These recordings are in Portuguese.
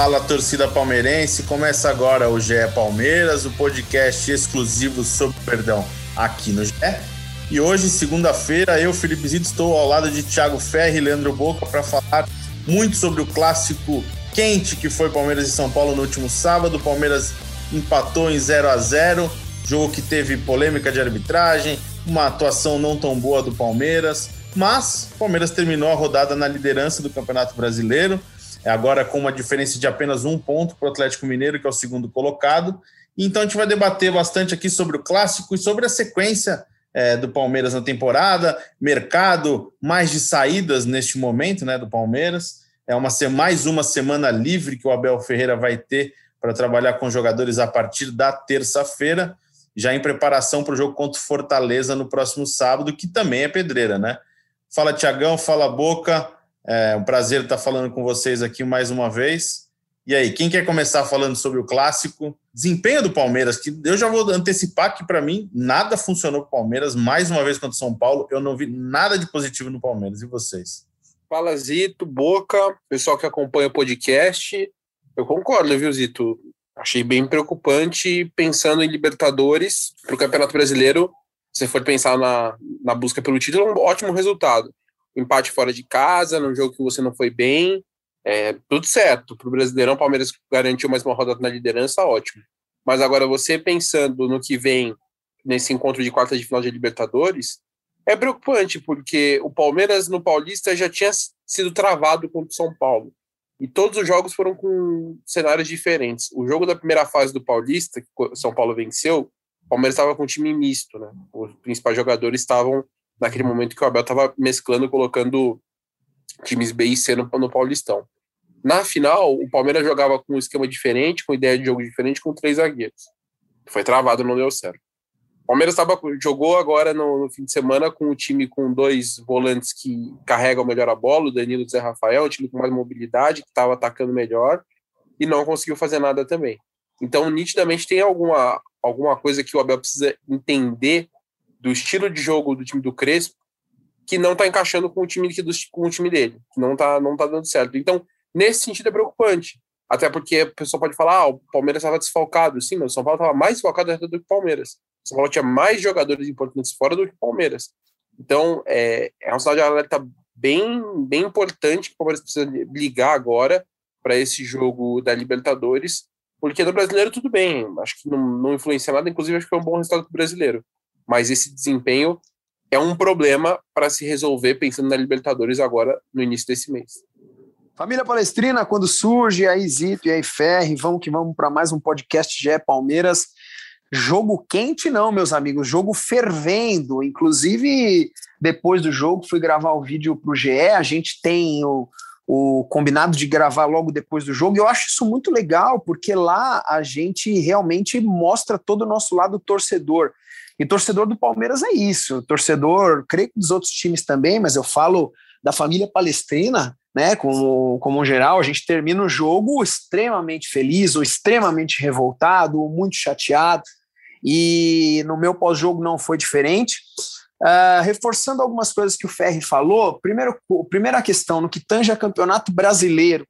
Fala torcida palmeirense, começa agora o GE Palmeiras, o podcast exclusivo sobre perdão aqui no GE. E hoje, segunda-feira, eu, Felipe Zito, estou ao lado de Thiago Ferri e Leandro Boca para falar muito sobre o clássico quente que foi Palmeiras e São Paulo no último sábado. O Palmeiras empatou em 0 a 0 jogo que teve polêmica de arbitragem, uma atuação não tão boa do Palmeiras, mas o Palmeiras terminou a rodada na liderança do Campeonato Brasileiro, agora com uma diferença de apenas um ponto para o Atlético Mineiro, que é o segundo colocado. Então a gente vai debater bastante aqui sobre o clássico e sobre a sequência é, do Palmeiras na temporada, mercado mais de saídas neste momento né, do Palmeiras. É uma mais uma semana livre que o Abel Ferreira vai ter para trabalhar com jogadores a partir da terça-feira, já em preparação para o jogo contra o Fortaleza no próximo sábado, que também é pedreira, né? Fala, Tiagão, fala, Boca. É um prazer estar falando com vocês aqui mais uma vez. E aí, quem quer começar falando sobre o clássico? Desempenho do Palmeiras, que eu já vou antecipar que para mim nada funcionou para o Palmeiras. Mais uma vez contra o São Paulo, eu não vi nada de positivo no Palmeiras. E vocês? Fala, Zito, Boca, pessoal que acompanha o podcast. Eu concordo, viu, Zito? Achei bem preocupante pensando em Libertadores para o Campeonato Brasileiro. Se for pensar na, na busca pelo título, é um ótimo resultado. Empate fora de casa, num jogo que você não foi bem, é, tudo certo. Para o Brasileirão, o Palmeiras garantiu mais uma rodada na liderança, ótimo. Mas agora, você pensando no que vem nesse encontro de quarta de final de Libertadores, é preocupante, porque o Palmeiras no Paulista já tinha sido travado contra o São Paulo. E todos os jogos foram com cenários diferentes. O jogo da primeira fase do Paulista, que o São Paulo venceu, o Palmeiras estava com um time misto, né? Os principais jogadores estavam naquele momento que o Abel estava mesclando, colocando times B e C no, no Paulistão. Na final, o Palmeiras jogava com um esquema diferente, com ideia de jogo diferente, com três zagueiros. Foi travado, não deu certo. O Palmeiras tava, jogou agora no, no, fim de semana com o um time com dois volantes que carregam melhor a bola, o Danilo e o Zé Rafael, um time com mais mobilidade, que estava atacando melhor, e não conseguiu fazer nada também. Então, nitidamente, tem alguma, alguma coisa que o Abel precisa entender do estilo de jogo do time do Crespo, que não está encaixando com o time, que, com o time dele, que não está não tá dando certo. Então, Nesse sentido é preocupante. Até porque a pessoa pode falar, ah, o Palmeiras estava desfalcado. Sim, mas o São Paulo estava mais desfalcado do que o Palmeiras. O São Paulo tinha mais jogadores importantes fora do que o Palmeiras. Então, é, é um sinal de alerta bem, bem importante que o Palmeiras precisa ligar agora para esse jogo da Libertadores, porque no brasileiro tudo bem, acho que não, não influencia nada, inclusive acho que foi um bom resultado para brasileiro. Mas esse desempenho é um problema para se resolver pensando na Libertadores agora no início desse mês. Família Palestrina, quando surge, aí Zito e aí Ferri, vamos que vamos para mais um podcast GE Palmeiras. Jogo quente não, meus amigos, jogo fervendo. Inclusive, depois do jogo, fui gravar o vídeo para o GE, a gente tem o, o combinado de gravar logo depois do jogo, eu acho isso muito legal, porque lá a gente realmente mostra todo o nosso lado torcedor. E torcedor do Palmeiras é isso, torcedor, creio que dos outros times também, mas eu falo da família palestrina, né, como, como geral, a gente termina o jogo extremamente feliz ou extremamente revoltado, ou muito chateado, e no meu pós-jogo não foi diferente. Uh, reforçando algumas coisas que o Ferri falou, primeiro, primeira questão, no que tange a campeonato brasileiro,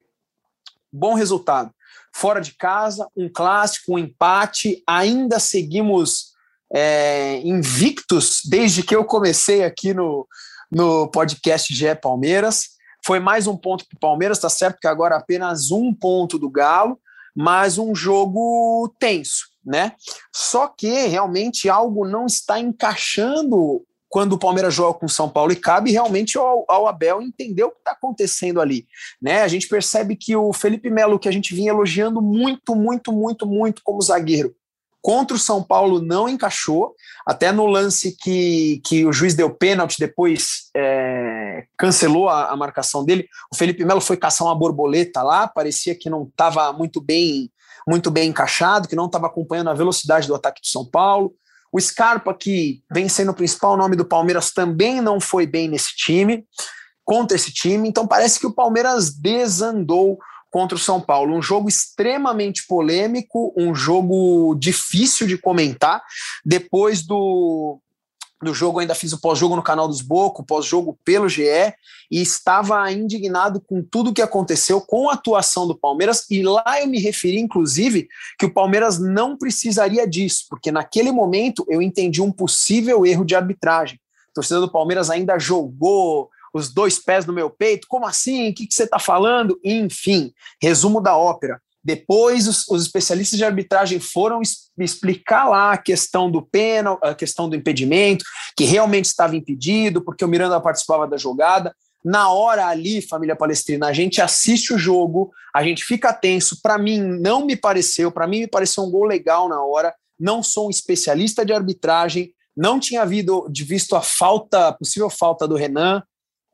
bom resultado. Fora de casa, um clássico, um empate, ainda seguimos é, invictos desde que eu comecei aqui no, no podcast GE Palmeiras. Foi mais um ponto para o Palmeiras, está certo que agora apenas um ponto do Galo, mas um jogo tenso, né? Só que realmente algo não está encaixando quando o Palmeiras joga com São Paulo e cabe realmente ao, ao Abel entender o que está acontecendo ali. Né? A gente percebe que o Felipe Melo, que a gente vinha elogiando muito, muito, muito, muito como zagueiro, Contra o São Paulo não encaixou, até no lance que, que o juiz deu pênalti, depois é, cancelou a, a, marcação dele. O Felipe Melo foi caçar uma borboleta lá, parecia que não estava muito bem muito bem encaixado, que não estava acompanhando a velocidade do ataque do São Paulo. O Scarpa, que vem sendo o principal nome do Palmeiras, também não foi bem nesse time, contra esse time. Então parece que o Palmeiras desandou contra o São Paulo. Um jogo extremamente polêmico, um jogo difícil de comentar. Depois do, do jogo, ainda fiz o pós-jogo no canal dos Boco, pós-jogo pelo GE, e estava indignado com tudo que aconteceu com a atuação do Palmeiras. E lá eu me referi, inclusive, que o Palmeiras não precisaria disso, porque naquele momento eu entendi um possível erro de arbitragem. A torcida do Palmeiras ainda jogou os dois pés no meu peito. Como assim? O que, que você está falando? Enfim, resumo da ópera. Depois, os, os, especialistas de arbitragem foram explicar lá a questão do pênalti, a questão do impedimento, que realmente estava impedido, porque o Miranda participava da jogada. Na hora ali, família palestrina, a gente assiste o jogo, a gente fica tenso. Para mim, não me pareceu, para mim, me pareceu um gol legal na hora. Não sou um especialista de arbitragem, não tinha havido, visto a falta, a possível falta do Renan.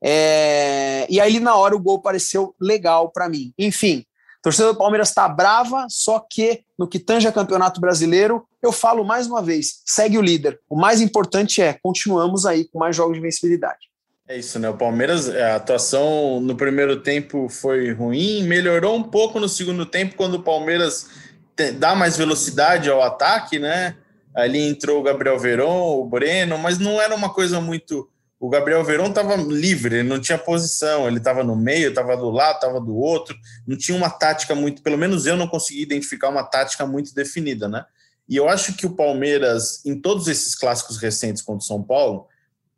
É, e aí, na hora, o gol pareceu legal para mim. Enfim, torcida do Palmeiras está brava, só que no que tange a campeonato brasileiro, eu falo mais uma vez: segue o líder. O mais importante é continuamos aí com mais jogos de vencibilidade. É isso, né? O Palmeiras, a atuação no primeiro tempo foi ruim, melhorou um pouco no segundo tempo, quando o Palmeiras dá mais velocidade ao ataque, né? Ali entrou o Gabriel Veron, o Breno, mas não era uma coisa muito o Gabriel Verón estava livre, ele não tinha posição, ele estava no meio, estava do lado, estava do outro, não tinha uma tática muito, pelo menos eu não consegui identificar uma tática muito definida, né? E eu acho que o Palmeiras, em todos esses clássicos recentes contra o São Paulo,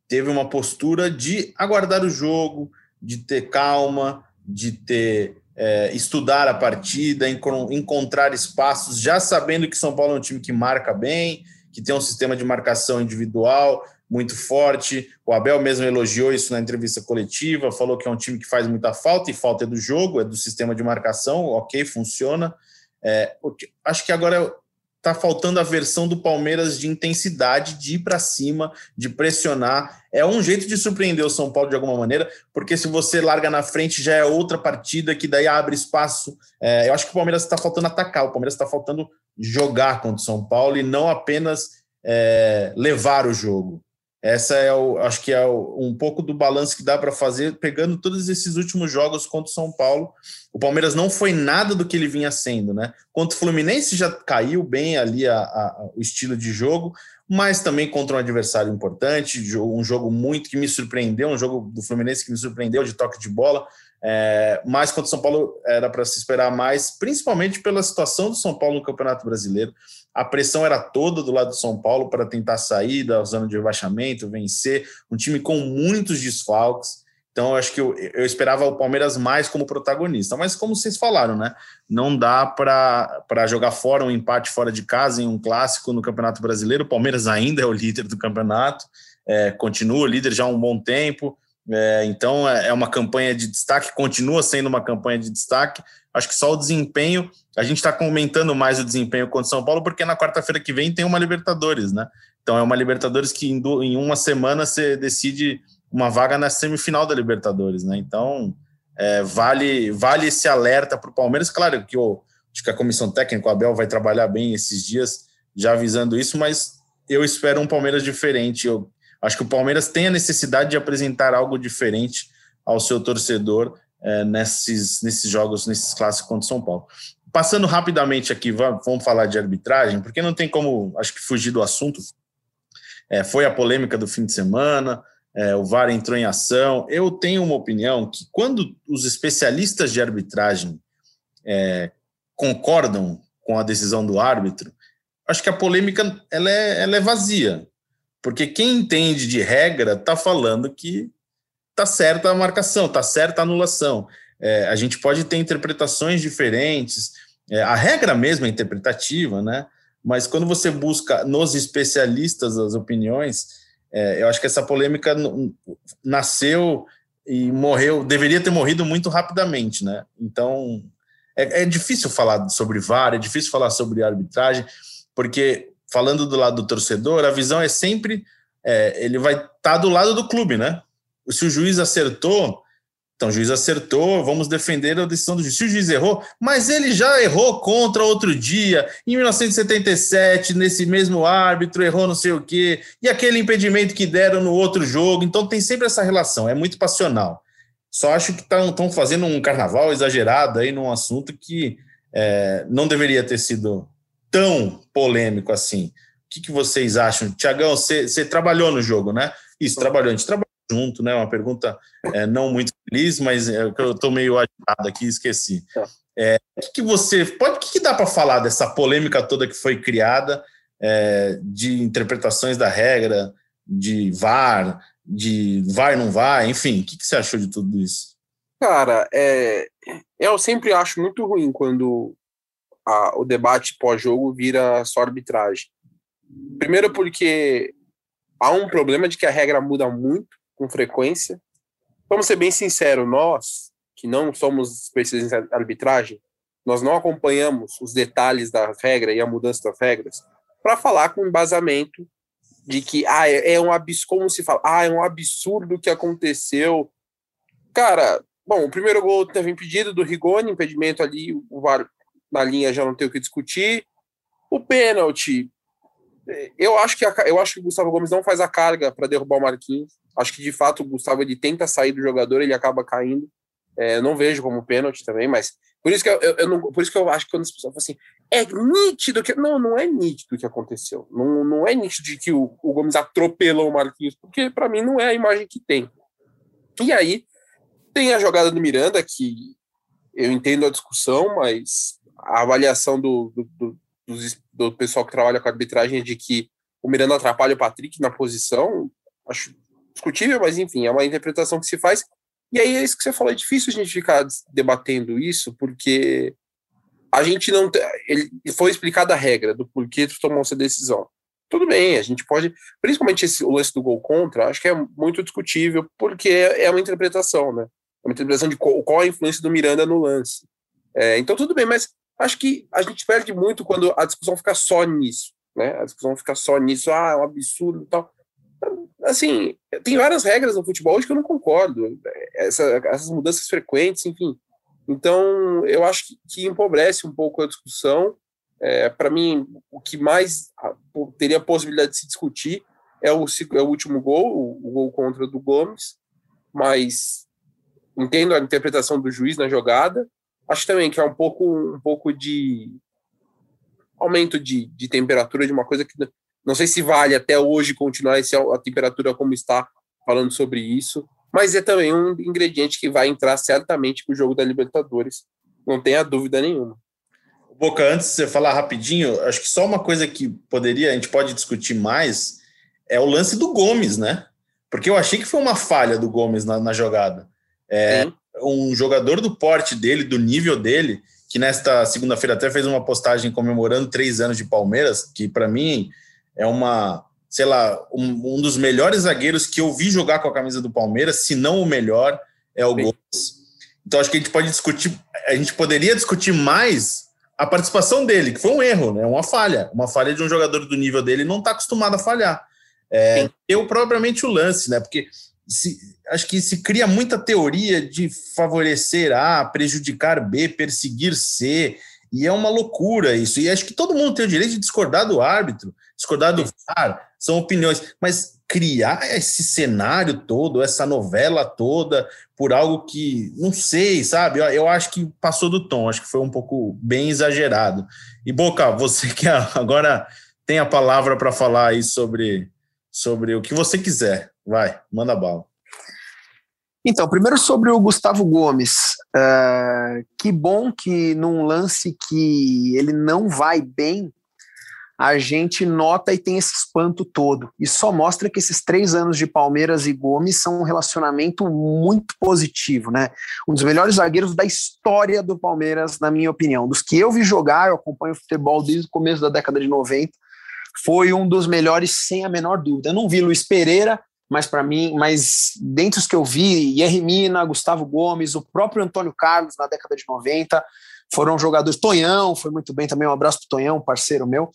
teve uma postura de aguardar o jogo, de ter calma, de ter é, estudar a partida, encontrar espaços, já sabendo que São Paulo é um time que marca bem, que tem um sistema de marcação individual, muito forte. O Abel mesmo elogiou isso na entrevista coletiva, falou que é um time que faz muita falta, e falta é do jogo, é do sistema de marcação, ok, funciona. É, acho que agora está faltando a versão do Palmeiras de intensidade, de ir para cima, de pressionar. É um jeito de surpreender o São Paulo de alguma maneira, porque se você larga na frente já é outra partida que daí abre espaço. É, eu acho que o Palmeiras está faltando atacar, o Palmeiras está faltando jogar contra o São Paulo e não apenas é, levar o jogo. Essa é o, acho que é o, um pouco do balanço que dá para fazer, pegando todos esses últimos jogos contra o São Paulo. O Palmeiras não foi nada do que ele vinha sendo, né? Contra o Fluminense já caiu bem ali a, a, o estilo de jogo, mas também contra um adversário importante, um jogo muito que me surpreendeu, um jogo do Fluminense que me surpreendeu de toque de bola. É, mas contra o São Paulo era para se esperar mais, principalmente pela situação do São Paulo no Campeonato Brasileiro. A pressão era toda do lado do São Paulo para tentar sair da zona de rebaixamento, vencer. Um time com muitos desfalques. Então, eu acho que eu, eu esperava o Palmeiras mais como protagonista. Mas, como vocês falaram, né? Não dá para jogar fora um empate fora de casa em um clássico no Campeonato Brasileiro. O Palmeiras ainda é o líder do campeonato, é, continua líder já há um bom tempo é, então é, é uma campanha de destaque, continua sendo uma campanha de destaque. Acho que só o desempenho, a gente está comentando mais o desempenho contra o São Paulo, porque na quarta-feira que vem tem uma Libertadores, né? Então é uma Libertadores que em, em uma semana você decide uma vaga na semifinal da Libertadores, né? Então é, vale, vale esse alerta para o Palmeiras. Claro que eu, acho que a comissão técnica, o Abel, vai trabalhar bem esses dias, já avisando isso, mas eu espero um Palmeiras diferente. Eu Acho que o Palmeiras tem a necessidade de apresentar algo diferente ao seu torcedor é, nesses, nesses jogos, nesses clássicos contra o São Paulo. Passando rapidamente aqui, vamos falar de arbitragem, porque não tem como, acho que, fugir do assunto. É, foi a polêmica do fim de semana, é, o VAR entrou em ação. Eu tenho uma opinião que, quando os especialistas de arbitragem é, concordam com a decisão do árbitro, acho que a polêmica ela é, ela é vazia. Porque quem entende de regra está falando que está certa a marcação, está certa a anulação. É, a gente pode ter interpretações diferentes, é, a regra mesmo é interpretativa, né? Mas quando você busca nos especialistas as opiniões, é, eu acho que essa polêmica nasceu e morreu, deveria ter morrido muito rapidamente, né? Então é, é difícil falar sobre VAR, é difícil falar sobre arbitragem, porque falando do lado do torcedor, a visão é sempre é, ele vai estar tá do lado do clube, né? Se o juiz acertou, Então o juiz acertou, vamos defender a decisão do juiz. Se o juiz errou, mas ele já errou contra outro dia, em 1977, nesse mesmo árbitro, errou não sei o quê, e aquele impedimento que deram no outro jogo. Então tem sempre essa relação, é muito passional. Só acho que estão fazendo um carnaval exagerado aí num assunto que é, não deveria ter sido tão polêmico assim. O que, que vocês acham? Tiagão, você, trabalhou no jogo, né? Isso, trabalhou. A gente trabalhou junto, né? Uma pergunta é, não muito feliz, mas é, eu estou meio agitado aqui, esqueci. É, o que, que você pode, o que, que dá para falar dessa polêmica toda que foi criada é, de interpretações da regra, de VAR, de vai não vai, enfim, o que, que você achou de tudo isso? Cara, é, eu sempre acho muito ruim quando a, o debate pós-jogo vira só arbitragem. Primeiro porque há um problema de que a regra muda muito com frequência. Vamos ser bem sinceros, nós, que não somos especialistas em arbitragem, nós não acompanhamos os detalhes da regra e a mudança das regras para falar com embasamento de que ah, é, é um absurdo, como se fala, ah, é um absurdo que aconteceu. Cara, bom, o primeiro gol teve impedido do Rigoni, impedimento ali, o VAR na linha já não tem o que discutir. O pênalti, eu acho que a, eu acho que o Gustavo Gomes não faz a carga para derrubar o Marquinhos. Acho que de fato o Gustavo ele tenta sair do jogador, ele acaba caindo. É, não vejo como pênalti também, mas por isso que eu, eu, eu, não, por isso que eu acho que quando as pessoas falam assim, é nítido que não, não é nítido o que aconteceu. Não, não é nítido de que o, o Gomes atropelou o Marquinhos, porque para mim não é a imagem que tem. E aí tem a jogada do Miranda que eu entendo a discussão, mas a avaliação do, do, do do, pessoal que trabalha com arbitragem é de que o Miranda atrapalha o Patrick na posição, acho discutível, mas enfim, é uma interpretação que se faz. E aí é isso que você falou, é difícil a gente ficar debatendo isso, porque a gente não. Ele foi explicada a regra do porquê tu tomou essa decisão. Tudo bem, a gente pode. Principalmente esse, o lance do gol contra, acho que é muito discutível, porque é uma interpretação, né? É uma interpretação de qual, qual a influência do Miranda no lance. É, então, tudo bem, mas acho que a gente perde muito quando a discussão fica só nisso, né? A discussão fica só nisso, ah, é um absurdo e tal. Assim, tem várias regras no futebol hoje que eu não concordo. Essa, essas mudanças frequentes, enfim. Então, eu acho que, que empobrece um pouco a discussão. É, Para mim, o que mais teria a possibilidade de se discutir é o, é o último gol, o, o gol contra do Gomes, mas entendo a interpretação do juiz na jogada, Acho também que é um pouco, um pouco de aumento de, de temperatura de uma coisa que não sei se vale até hoje continuar esse, a temperatura como está falando sobre isso, mas é também um ingrediente que vai entrar certamente para o jogo da Libertadores, não tenha dúvida nenhuma. Boca, antes de você falar rapidinho, acho que só uma coisa que poderia, a gente pode discutir mais, é o lance do Gomes, né? Porque eu achei que foi uma falha do Gomes na, na jogada. É, um jogador do porte dele, do nível dele, que nesta segunda-feira até fez uma postagem comemorando três anos de Palmeiras, que para mim é uma, sei lá, um, um, dos melhores zagueiros que eu vi jogar com a camisa do Palmeiras, se não o melhor, é o. Gomes. Então acho que a gente pode discutir, a gente poderia discutir mais a participação dele, que foi um erro, né? Uma falha, uma falha de um jogador do nível dele não está acostumado a falhar. É, eu propriamente o lance, né? Porque se, acho que se cria muita teoria de favorecer A, prejudicar B, perseguir C, e é uma loucura isso. E acho que todo mundo tem o direito de discordar do árbitro, discordar do VAR, são opiniões, mas criar esse cenário todo, essa novela toda, por algo que, não sei, sabe? Eu, eu acho que passou do tom, acho que foi um pouco bem exagerado. E Boca, você que agora tem a palavra para falar aí sobre, sobre o que você quiser. Vai, manda bala. Então, primeiro sobre o Gustavo Gomes. Uh, que bom que num lance que ele não vai bem, a gente nota e tem esse espanto todo. E só mostra que esses três anos de Palmeiras e Gomes são um relacionamento muito positivo, né? Um dos melhores zagueiros da história do Palmeiras, na minha opinião. Dos que eu vi jogar, eu acompanho futebol desde o começo da década de 90, foi um dos melhores, sem a menor dúvida. Eu não vi Luiz Pereira, mas para mim, mas dentre os que eu vi, Yerry Mina, Gustavo Gomes, o próprio Antônio Carlos na década de 90, foram jogadores. Tonhão foi muito bem também, um abraço para Tonhão, parceiro meu.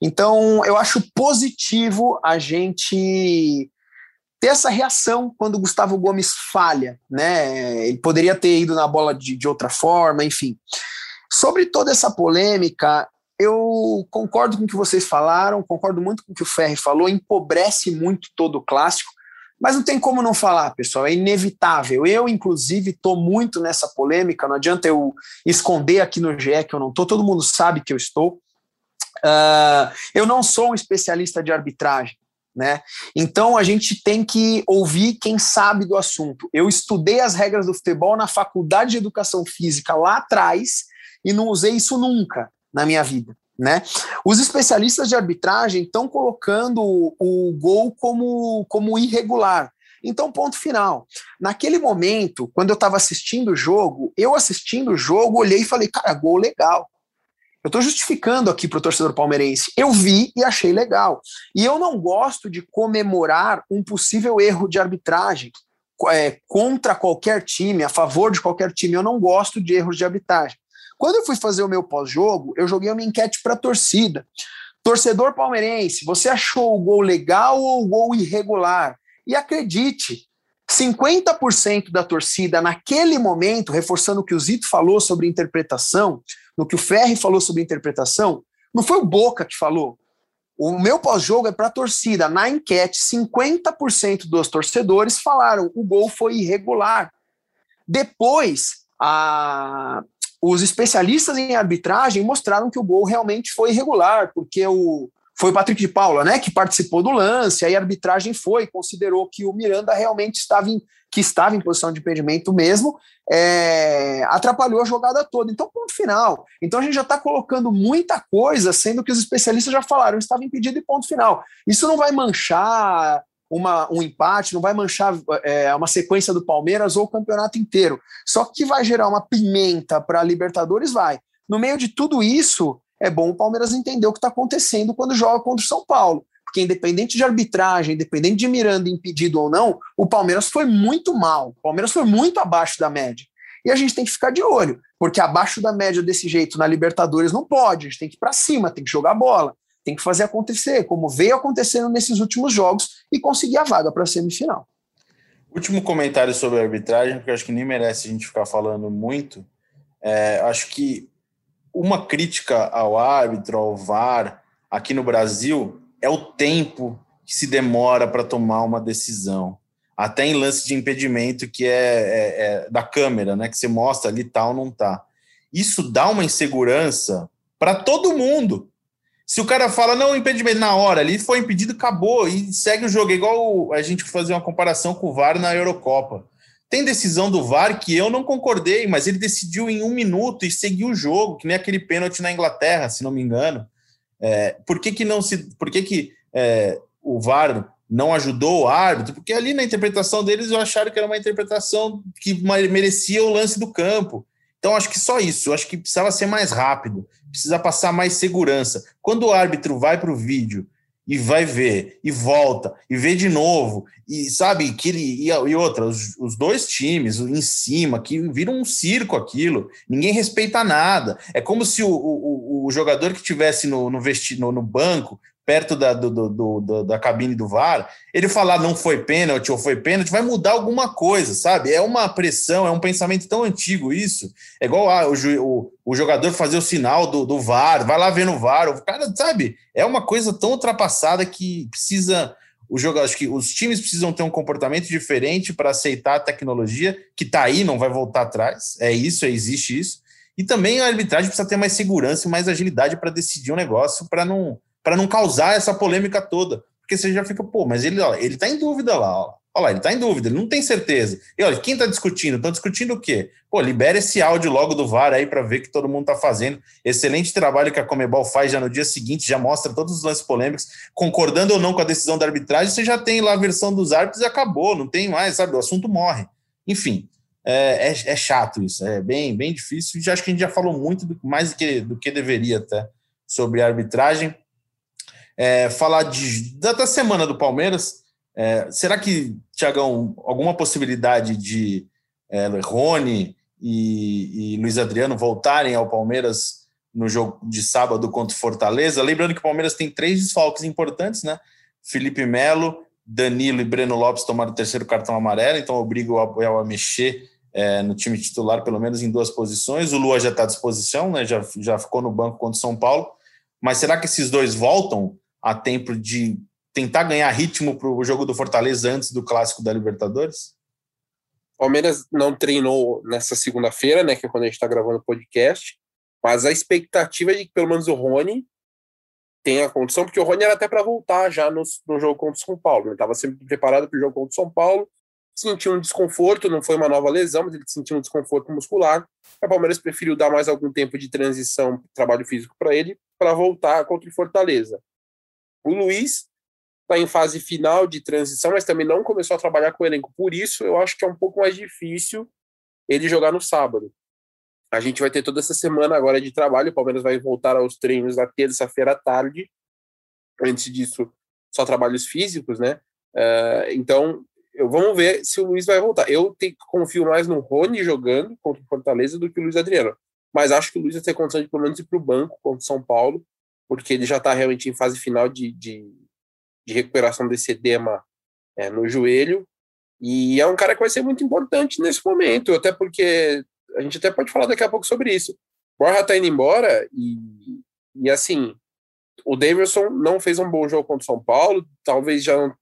Então, eu acho positivo a gente ter essa reação quando o Gustavo Gomes falha, né? Ele poderia ter ido na bola de, de outra forma, enfim. Sobre toda essa polêmica, eu concordo com o que vocês falaram, concordo muito com o que o Ferri falou, empobrece muito todo o clássico, mas não tem como não falar, pessoal, é inevitável. Eu, inclusive, estou muito nessa polêmica, não adianta eu esconder aqui no GE que eu não estou, todo mundo sabe que eu estou. Uh, eu não sou um especialista de arbitragem, né? Então a gente tem que ouvir quem sabe do assunto. Eu estudei as regras do futebol na faculdade de educação física lá atrás e não usei isso nunca na minha vida. Né? Os especialistas de arbitragem estão colocando o, o gol como, como irregular. Então, ponto final. Naquele momento, quando eu estava assistindo o jogo, eu assistindo o jogo, olhei e falei, cara, gol legal. Eu estou justificando aqui para o torcedor palmeirense. Eu vi e achei legal. E eu não gosto de comemorar um possível erro de arbitragem é, contra qualquer time, a favor de qualquer time. Eu não gosto de erros de arbitragem. Quando eu fui fazer o meu pós-jogo, eu joguei uma enquete para a torcida. Torcedor palmeirense, você achou o gol legal ou o gol irregular? E acredite, 50% da torcida naquele momento, reforçando o que o Zito falou sobre interpretação, no que o Ferri falou sobre interpretação, não foi o Boca que falou. O meu pós-jogo é para a torcida. Na enquete, 50% dos torcedores falaram o gol foi irregular. Depois, a, os especialistas em arbitragem mostraram que o gol realmente foi irregular, porque o, foi o Patrick de Paula, né, que participou do lance, aí a arbitragem foi, considerou que o Miranda realmente estava em, que estava em posição de impedimento mesmo, é, atrapalhou a jogada toda. Então, ponto final. Então a gente já está colocando muita coisa, sendo que os especialistas já falaram, estava impedido e ponto final. Isso não vai manchar uma, um empate, não vai manchar é, uma sequência do Palmeiras ou o campeonato inteiro. Só que vai gerar uma pimenta para a Libertadores, vai. No meio de tudo isso, é bom o Palmeiras entender o que está acontecendo quando joga contra o São Paulo. Porque independente de arbitragem, independente de Miranda impedido ou não, o Palmeiras foi muito mal. O Palmeiras foi muito abaixo da média. E a gente tem que ficar de olho, porque abaixo da média desse jeito na Libertadores não pode. A gente tem que ir para cima, tem que jogar bola tem que fazer acontecer, como veio acontecendo nesses últimos jogos e conseguir a vaga para a semifinal. Último comentário sobre a arbitragem, porque acho que nem merece a gente ficar falando muito. É, acho que uma crítica ao árbitro, ao VAR, aqui no Brasil, é o tempo que se demora para tomar uma decisão. Até em lance de impedimento, que é, é, é, da câmera, né? Que você mostra ali tal, não tá. Isso dá uma insegurança para todo mundo se o cara fala, não, impedimento na hora, ali foi impedido, acabou, e segue o jogo. É igual a gente fazer uma comparação com o VAR na Eurocopa. Tem decisão do VAR que eu não concordei, mas ele decidiu em um minuto e seguiu o jogo, que nem aquele pênalti na Inglaterra, se não me engano. É, por que, que não se. Por que, que é, o VAR não ajudou o árbitro? Porque ali na interpretação deles eu acharam que era uma interpretação que merecia o lance do campo. Então, acho que só isso. Acho que precisava ser mais rápido, precisa passar mais segurança. Quando o árbitro vai para o vídeo e vai ver, e volta, e vê de novo, e sabe, que ele, e, e outra, os, os, dois times em cima, que viram um circo aquilo, ninguém respeita nada. É como se o, o, o jogador que tivesse no, no, vesti, no, no banco perto da, do, do, do, da cabine do VAR, ele falar não foi pênalti ou foi pênalti, vai mudar alguma coisa, sabe? É uma pressão, é um pensamento tão antigo isso. É igual ah, o, o, o, jogador fazer o sinal do, do VAR, vai lá ver no VAR, o cara, sabe? É uma coisa tão ultrapassada que precisa. O jogo, acho que os times precisam ter um comportamento diferente para aceitar a tecnologia, que está aí, não vai voltar atrás. É isso, existe isso. E também a arbitragem precisa ter mais segurança e mais agilidade para decidir um negócio, para não para não causar essa polêmica toda. Porque você já fica, pô, mas ele, ó, ele tá em dúvida lá, ó. Olha lá, ele tá em dúvida, ele não tem certeza. E olha, quem tá discutindo? Estão discutindo o quê? Pô, libera esse áudio logo do VAR aí para ver que todo mundo tá fazendo. Excelente trabalho que a Comebol faz já no dia seguinte, já mostra todos os lances polêmicos, concordando ou não com a decisão da arbitragem, você já tem lá a versão dos árbitros e acabou, não tem mais, sabe? O assunto morre. Enfim, é, é, é chato isso, é bem, bem difícil. Já acho que a gente já falou muito do, mais do que, do que deveria até sobre a arbitragem é, falar de, da, da, semana do Palmeiras. É, será que, Tiagão, alguma possibilidade de é, Rony e, e Luiz Adriano voltarem ao Palmeiras no jogo de sábado contra o Fortaleza? Lembrando que o Palmeiras tem três desfalques importantes, né? Felipe Melo, Danilo e Breno Lopes tomaram o terceiro cartão amarelo, então obriga o Abel a mexer é, no time titular, pelo menos em duas posições. O Lua já está à disposição, né? já, já ficou no banco contra o São Paulo. Mas será que esses dois voltam a tempo de tentar ganhar ritmo para o jogo do Fortaleza antes do clássico da Libertadores? Palmeiras não treinou nessa segunda-feira, né? Que é quando a gente está gravando o podcast. Mas a expectativa é de que pelo menos o Rony tenha condição, porque o Rony era até para voltar já no, no, jogo contra o São Paulo. Ele estava sempre preparado para o jogo contra o São Paulo, sentiu um desconforto, não foi uma nova lesão, mas ele sentiu um desconforto muscular. O Palmeiras preferiu dar mais algum tempo de transição, trabalho físico para ele, para voltar contra o Fortaleza. O Luiz está em fase final de transição, mas também não começou a trabalhar com o elenco. Por isso, eu acho que é um pouco mais difícil ele jogar no sábado. A gente vai ter toda essa semana agora de trabalho. O Palmeiras vai voltar aos treinos na terça-feira à tarde. Antes disso, só trabalhos físicos, né? Uh, então, eu, vamos ver se o Luiz vai voltar. Eu te, confio mais no Rony jogando contra o Fortaleza do que o Luiz Adriano. Mas acho que o Luiz vai ter condição de pelo menos ir para o banco contra o São Paulo, porque ele já está realmente em fase final de, de, de recuperação desse edema é, no joelho. E é um cara que vai ser muito importante nesse momento, até porque a gente até pode falar daqui a pouco sobre isso. Borja tá indo embora e, e assim, o Davidson não fez um bom jogo contra o São Paulo, talvez já não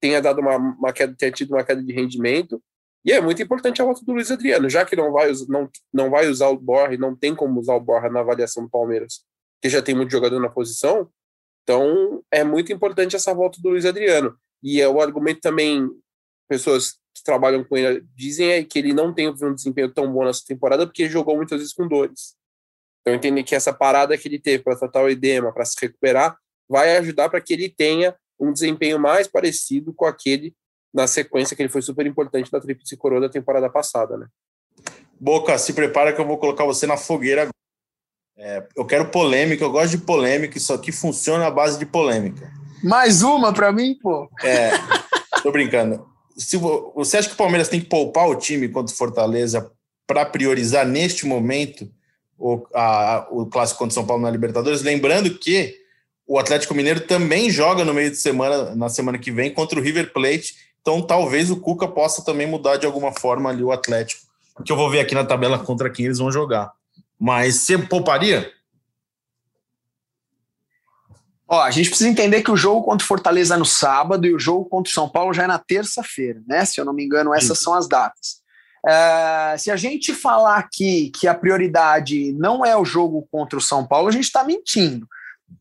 tenha dado uma, uma queda, tenha tido uma queda de rendimento. E é muito importante a volta do Luiz Adriano, já que não vai, não, não vai usar o Borja, não tem como usar o Borja na avaliação do Palmeiras, que já tem muito jogador na posição. Então, é muito importante essa volta do Luiz Adriano. E é o argumento também, pessoas que trabalham com ele dizem é que ele não tem um desempenho tão bom nessa temporada porque jogou muitas vezes com dores. Então, entende que essa parada que ele teve para tratar o edema, para se recuperar, vai ajudar para que ele tenha um desempenho mais parecido com aquele na sequência que ele foi super importante da Tríplice Coroa da temporada passada, né? Boca, se prepara que eu vou colocar você na fogueira agora. É, eu quero polêmica, eu gosto de polêmica, isso aqui funciona à base de polêmica. Mais uma para mim, pô. É, tô brincando. Se você acha que o Palmeiras tem que poupar o time contra o Fortaleza para priorizar neste momento o, a, o clássico contra o São Paulo na Libertadores? Lembrando que o Atlético Mineiro também joga no meio de semana, na semana que vem, contra o River Plate. Então, talvez o Cuca possa também mudar de alguma forma ali o Atlético, que eu vou ver aqui na tabela contra quem eles vão jogar. Mas você pouparia? Ó, a gente precisa entender que o jogo contra o Fortaleza é no sábado e o jogo contra o São Paulo já é na terça-feira, né? Se eu não me engano, essas Sim. são as datas. É, se a gente falar aqui que a prioridade não é o jogo contra o São Paulo, a gente está mentindo.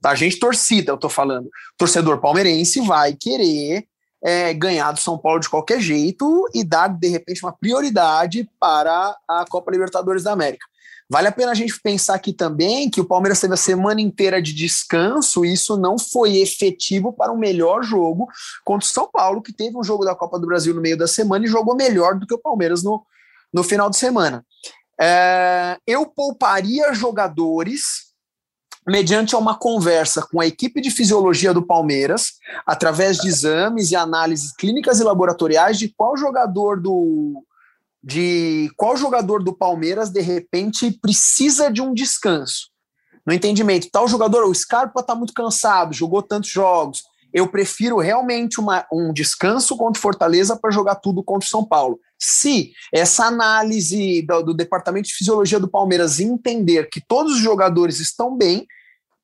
A gente, torcida, eu estou falando. O torcedor palmeirense vai querer é, ganhar do São Paulo de qualquer jeito e dar, de repente, uma prioridade para a Copa Libertadores da América. Vale a pena a gente pensar aqui também que o Palmeiras teve a semana inteira de descanso e isso não foi efetivo para o melhor jogo contra o São Paulo, que teve um jogo da Copa do Brasil no meio da semana e jogou melhor do que o Palmeiras no, no final de semana. É, eu pouparia jogadores mediante uma conversa com a equipe de fisiologia do Palmeiras, através de exames e análises clínicas e laboratoriais de qual jogador do, de qual jogador do Palmeiras de repente precisa de um descanso. No entendimento, tal jogador, o Scarpa está muito cansado, jogou tantos jogos. Eu prefiro realmente uma, um descanso contra o Fortaleza para jogar tudo contra o São Paulo. Se essa análise do, do departamento de fisiologia do Palmeiras entender que todos os jogadores estão bem,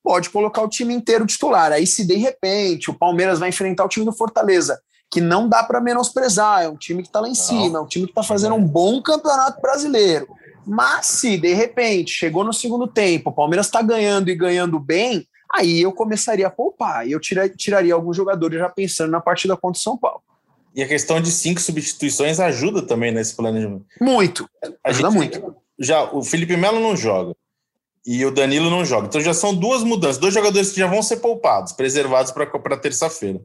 pode colocar o time inteiro titular. Aí, se de repente o Palmeiras vai enfrentar o time do Fortaleza que não dá para menosprezar, é um time que está lá em cima, é um time que está fazendo um bom campeonato brasileiro. Mas se de repente chegou no segundo tempo, o Palmeiras está ganhando e ganhando bem, aí eu começaria a poupar. E eu tira, tiraria alguns jogadores já pensando na partida contra o São Paulo. E a questão de cinco substituições ajuda também nesse planejamento. Muito. Ajuda muito. Já o Felipe Melo não joga e o Danilo não joga. Então já são duas mudanças, dois jogadores que já vão ser poupados, preservados para terça-feira.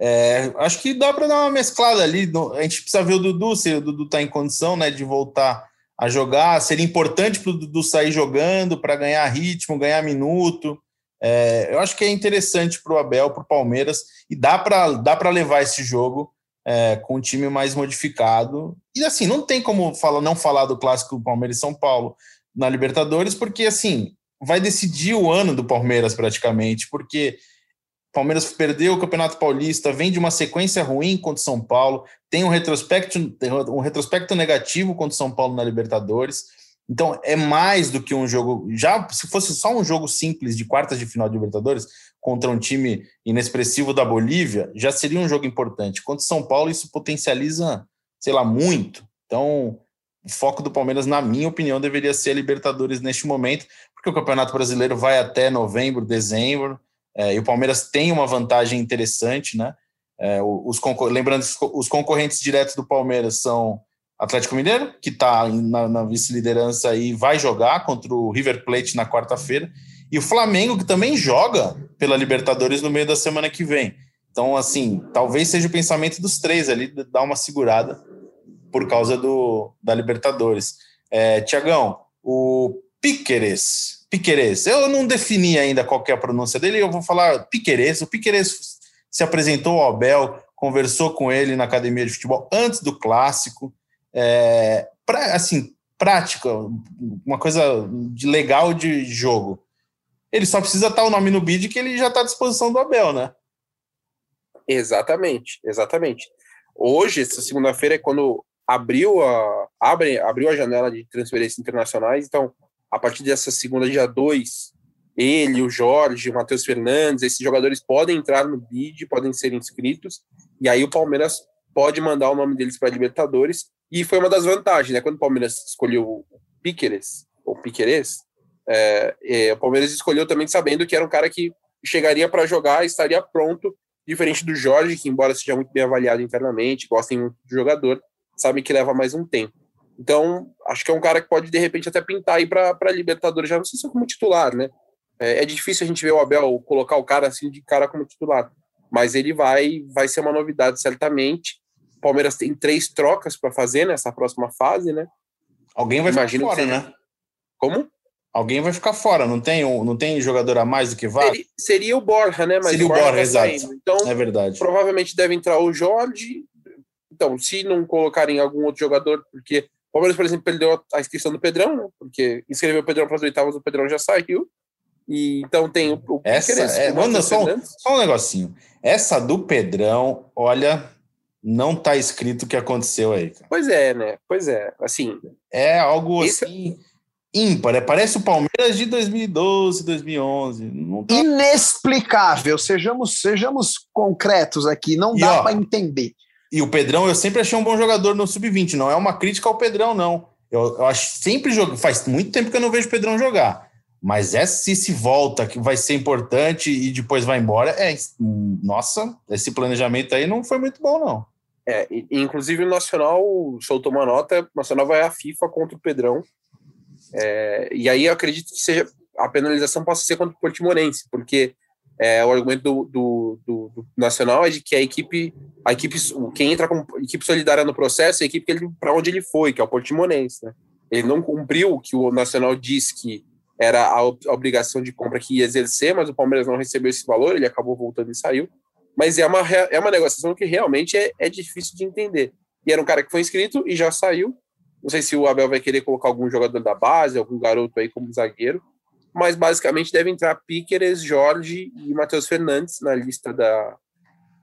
É, acho que dá para dar uma mesclada ali. A gente precisa ver o Dudu, se o Dudu está em condição né, de voltar a jogar. Seria importante para o Dudu sair jogando para ganhar ritmo, ganhar minuto. É, eu acho que é interessante para o Abel, para o Palmeiras, e dá para dá levar esse jogo é, com um time mais modificado. E assim, não tem como falar, não falar do clássico Palmeiras e São Paulo na Libertadores, porque assim vai decidir o ano do Palmeiras praticamente, porque Palmeiras perdeu o Campeonato Paulista, vem de uma sequência ruim contra o São Paulo, tem um retrospecto, um retrospecto negativo contra o São Paulo na Libertadores. Então é mais do que um jogo. Já se fosse só um jogo simples de quartas de final de Libertadores contra um time inexpressivo da Bolívia, já seria um jogo importante. Contra o São Paulo, isso potencializa, sei lá, muito. Então, o foco do Palmeiras, na minha opinião, deveria ser a Libertadores neste momento, porque o Campeonato Brasileiro vai até novembro, dezembro. É, e o Palmeiras tem uma vantagem interessante, né? É, os lembrando os concorrentes diretos do Palmeiras são Atlético Mineiro, que está na, na vice-liderança e vai jogar contra o River Plate na quarta-feira, e o Flamengo, que também joga pela Libertadores no meio da semana que vem. Então, assim, talvez seja o pensamento dos três ali, dar uma segurada por causa do, da Libertadores. É, Tiagão, o Piqueres, Piquerez. Eu não defini ainda qual é a pronúncia dele, eu vou falar Piquerez. O Piquerez se apresentou ao Abel, conversou com ele na academia de futebol antes do clássico. É, pra, assim, prática, uma coisa de legal de jogo. Ele só precisa estar o nome no bid que ele já está à disposição do Abel, né? Exatamente, exatamente. Hoje, essa segunda-feira, é quando abriu a, abre, abriu a janela de transferências internacionais, então a partir dessa segunda, dia 2, ele, o Jorge, o Matheus Fernandes, esses jogadores podem entrar no bid, podem ser inscritos, e aí o Palmeiras pode mandar o nome deles para a Libertadores, e foi uma das vantagens, né? Quando o Palmeiras escolheu o Piqueres, ou Piqueres, é, é, o Palmeiras escolheu também sabendo que era um cara que chegaria para jogar, estaria pronto, diferente do Jorge, que embora seja muito bem avaliado internamente, gostem muito do jogador, sabem que leva mais um tempo. Então, acho que é um cara que pode, de repente, até pintar aí para Libertadores, já não sei se é como titular, né? É, é, difícil a gente ver o Abel colocar o cara assim de cara como titular, mas ele vai, vai ser uma novidade, certamente. O Palmeiras tem três trocas para fazer nessa próxima fase, né? Alguém vai Imagino ficar fora, né? Como? Alguém vai ficar fora, não tem, não tem jogador a mais do que vá? Seria, seria o Borja, né? Mas seria o Borja, Borja tá exato. Então, é verdade. Provavelmente deve entrar o Jorge. Então, se não colocarem algum outro jogador, porque o Palmeiras, por exemplo, perdeu a inscrição do Pedrão, né? Porque inscreveu o Pedrão para as oitavas, o Pedrão já saiu. E, então tem o, o Essa, é, manda só, um, só um negocinho. Essa do Pedrão, olha, não tá escrito o que aconteceu aí. Cara. Pois é, né? Pois é. Assim. É algo esse... assim ímpar. É, parece o Palmeiras de 2012, 2011. Tá... Inexplicável. Sejamos, sejamos concretos aqui. Não e dá para entender. E o Pedrão, eu sempre achei um bom jogador no sub-20. Não é uma crítica ao Pedrão, não. Eu, eu acho sempre jogo. Faz muito tempo que eu não vejo o Pedrão jogar. Mas essa se se volta, que vai ser importante e depois vai embora, é. Nossa, esse planejamento aí não foi muito bom, não. É, inclusive o Nacional soltou uma nota, o Nacional vai à FIFA contra o Pedrão. É, e aí eu acredito que seja a penalização possa ser contra o Portimonense, porque é, o argumento do, do, do, do, Nacional é de que a equipe, a equipe, quem entra como equipe solidária no processo é a equipe para onde ele foi, que é o Portimonense. Né? Ele não cumpriu o que o Nacional disse que era a, a, obrigação de compra que ia exercer, mas o Palmeiras não recebeu esse valor, ele acabou voltando e saiu. Mas é uma, é uma negociação que realmente é, é difícil de entender. E era um cara que foi inscrito e já saiu. Não sei se o Abel vai querer colocar algum jogador da base, algum garoto aí como zagueiro, mas basicamente deve entrar Piqueres, Jorge e Matheus Fernandes na lista da,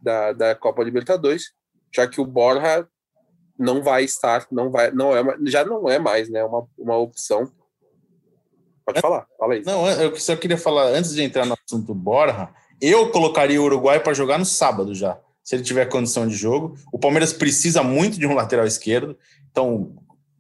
da, da, Copa Libertadores, já que o Borja não vai estar, não vai, não é, já não é mais, né, uma, uma opção. Pode falar, fala aí. Não, eu só queria falar, antes de entrar no assunto Borja, eu colocaria o Uruguai para jogar no sábado já, se ele tiver condição de jogo. O Palmeiras precisa muito de um lateral esquerdo, então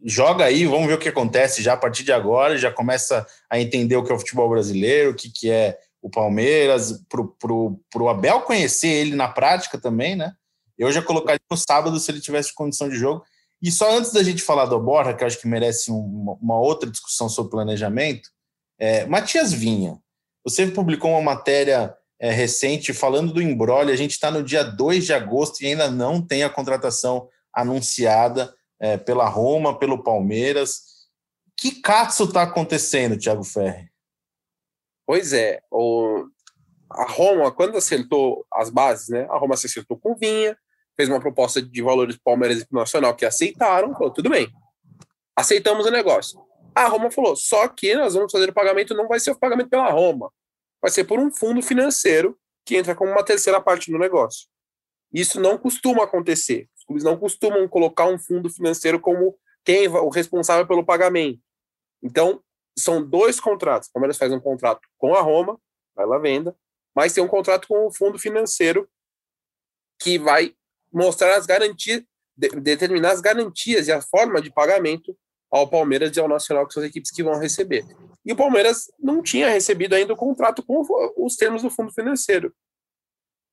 joga aí, vamos ver o que acontece já a partir de agora, já começa a entender o que é o futebol brasileiro, o que, que é o Palmeiras, para o Abel conhecer ele na prática também, né? Eu já colocaria no sábado se ele tivesse condição de jogo. E só antes da gente falar do Borja, que eu acho que merece uma, uma outra discussão sobre planejamento, é, Matias Vinha, você publicou uma matéria é, recente falando do embrolho, a gente está no dia 2 de agosto e ainda não tem a contratação anunciada é, pela Roma, pelo Palmeiras. Que catso está acontecendo, Thiago Ferri? Pois é, o, a Roma, quando acertou as bases, né? A Roma se acertou com Vinha, fez uma proposta de valores Palmeiras e Nacional que aceitaram, falou, tudo bem, aceitamos o negócio. A Roma falou, só que nós vamos fazer o pagamento, não vai ser o pagamento pela Roma, vai ser por um fundo financeiro que entra como uma terceira parte no negócio. Isso não costuma acontecer. Clubes não costumam colocar um fundo financeiro como quem o responsável pelo pagamento. Então, são dois contratos. O Palmeiras faz um contrato com a Roma, vai lá venda, mas tem um contrato com o fundo financeiro que vai mostrar as garantias, de, determinar as garantias e a forma de pagamento ao Palmeiras e ao Nacional, que são as equipes que vão receber. E o Palmeiras não tinha recebido ainda o contrato com os termos do fundo financeiro.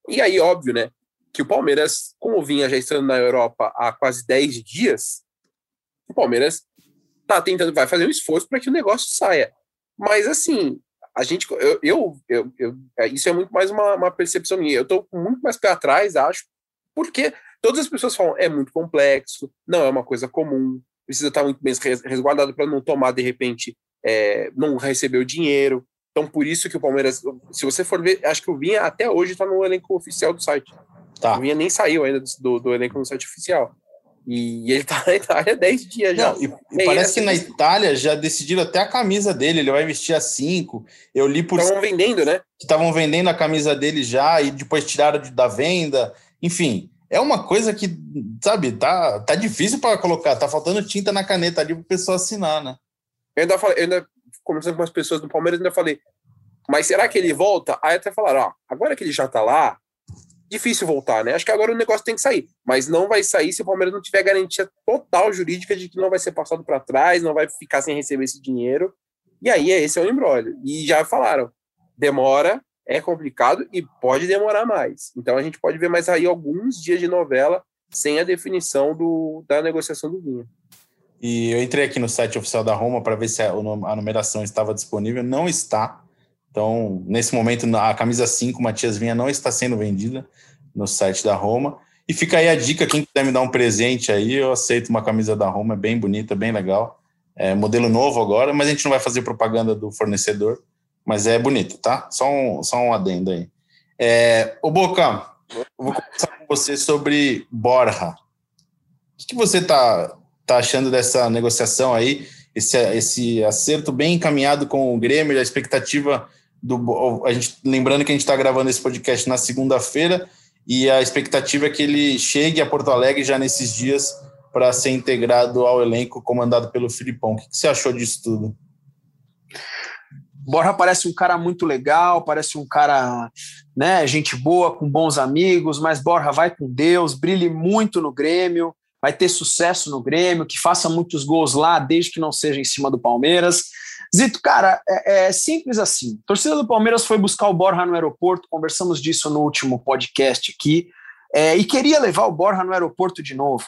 E aí, óbvio, né, que o Palmeiras, como vinha já estando na Europa há quase 10 dias, o Palmeiras tá tentando, vai fazer um esforço para que o negócio saia. Mas assim, a gente, eu, eu, eu, eu é, isso é muito mais uma, uma percepção minha. Eu estou muito mais para trás, acho, porque todas as pessoas falam é muito complexo, não é uma coisa comum, precisa estar muito bem resguardado para não tomar de repente, é, não receber o dinheiro. Então, por isso que o Palmeiras, se você for ver, acho que o Vinha até hoje está no elenco oficial do site. Tá. O nem saiu ainda do, do elenco no site oficial. E ele tá na Itália há 10 dias já. Não, e, e parece que na Itália já decidiram até a camisa dele, ele vai vestir a 5. Eu li por. Estavam vendendo, né? Que estavam vendendo a camisa dele já e depois tiraram da venda. Enfim, é uma coisa que, sabe, tá, tá difícil para colocar, tá faltando tinta na caneta ali para o pessoal assinar, né? Eu ainda falei, eu ainda conversando com as pessoas do Palmeiras, ainda falei, mas será que ele volta? Aí até falaram, ó, agora que ele já tá lá, difícil voltar, né? Acho que agora o negócio tem que sair, mas não vai sair se o Palmeiras não tiver garantia total jurídica de que não vai ser passado para trás, não vai ficar sem receber esse dinheiro. E aí esse é o embrólio. E já falaram, demora, é complicado e pode demorar mais. Então a gente pode ver mais aí alguns dias de novela sem a definição do, da negociação do Vinha. E eu entrei aqui no site oficial da Roma para ver se a, a numeração estava disponível. Não está. Então, nesse momento, a camisa 5, Matias Vinha, não está sendo vendida no site da Roma. E fica aí a dica, quem quiser me dar um presente aí, eu aceito uma camisa da Roma, é bem bonita, bem legal. É modelo novo agora, mas a gente não vai fazer propaganda do fornecedor, mas é bonito, tá? Só um, só um adendo aí. É, ô Boca, eu vou conversar com você sobre Borja. O que, você tá, tá achando dessa negociação aí? Esse, esse acerto bem encaminhado com o Grêmio, a expectativa do. A gente, lembrando que a gente está gravando esse podcast na segunda-feira e a expectativa é que ele chegue a Porto Alegre já nesses dias para ser integrado ao elenco comandado pelo Filipão. O que você achou disso tudo? Borja parece um cara muito legal, parece um cara, né, gente boa, com bons amigos, mas Borja vai com Deus, brilhe muito no Grêmio, vai ter sucesso no Grêmio, que faça muitos gols lá, desde que não seja em cima do Palmeiras. Zito, cara, é, é, simples assim. A torcida do Palmeiras foi buscar o Borja no aeroporto, conversamos disso no último podcast aqui, é, e queria levar o Borja no aeroporto de novo.